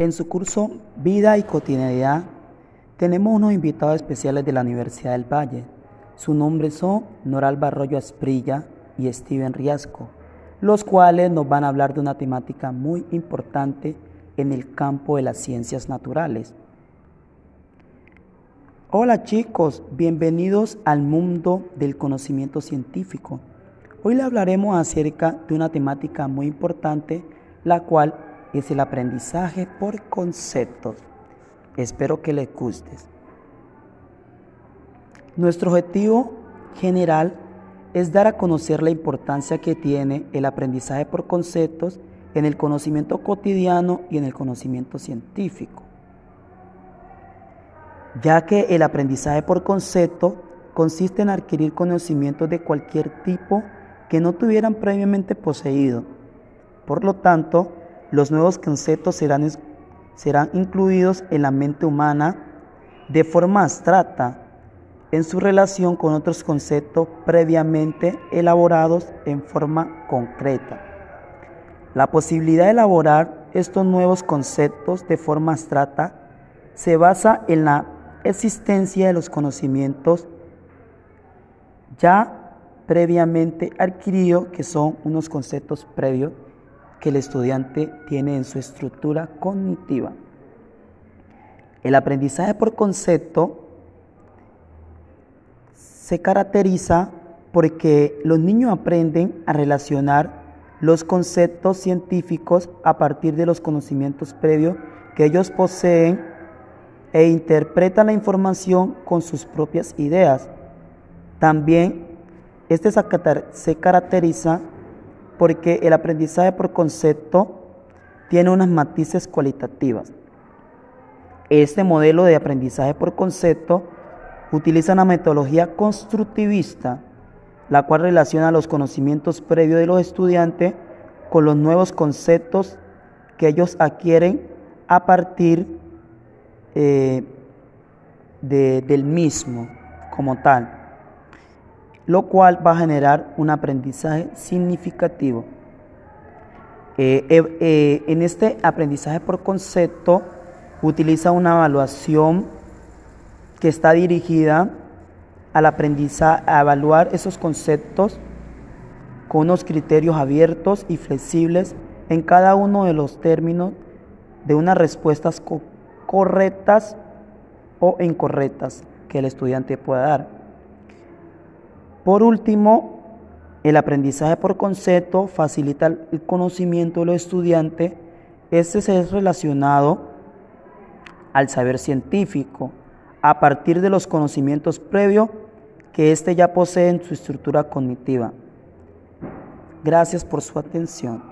En su curso Vida y Cotidianidad tenemos unos invitados especiales de la Universidad del Valle. Sus nombres son Noralba Arroyo Asprilla y Steven Riasco, los cuales nos van a hablar de una temática muy importante en el campo de las ciencias naturales. Hola chicos, bienvenidos al mundo del conocimiento científico. Hoy le hablaremos acerca de una temática muy importante, la cual es el aprendizaje por conceptos. Espero que les guste. Nuestro objetivo general es dar a conocer la importancia que tiene el aprendizaje por conceptos en el conocimiento cotidiano y en el conocimiento científico, ya que el aprendizaje por concepto consiste en adquirir conocimientos de cualquier tipo que no tuvieran previamente poseído. Por lo tanto, los nuevos conceptos serán, serán incluidos en la mente humana de forma abstracta en su relación con otros conceptos previamente elaborados en forma concreta. La posibilidad de elaborar estos nuevos conceptos de forma abstracta se basa en la existencia de los conocimientos ya previamente adquiridos, que son unos conceptos previos que el estudiante tiene en su estructura cognitiva. El aprendizaje por concepto se caracteriza porque los niños aprenden a relacionar los conceptos científicos a partir de los conocimientos previos que ellos poseen e interpretan la información con sus propias ideas. También este se caracteriza porque el aprendizaje por concepto tiene unas matices cualitativas. Este modelo de aprendizaje por concepto utiliza una metodología constructivista, la cual relaciona los conocimientos previos de los estudiantes con los nuevos conceptos que ellos adquieren a partir eh, del mismo como tal lo cual va a generar un aprendizaje significativo. Eh, eh, eh, en este aprendizaje por concepto utiliza una evaluación que está dirigida al aprendizaje, a evaluar esos conceptos con unos criterios abiertos y flexibles en cada uno de los términos de unas respuestas correctas o incorrectas que el estudiante pueda dar. Por último, el aprendizaje por concepto facilita el conocimiento de los estudiantes. Este es relacionado al saber científico a partir de los conocimientos previos que éste ya posee en su estructura cognitiva. Gracias por su atención.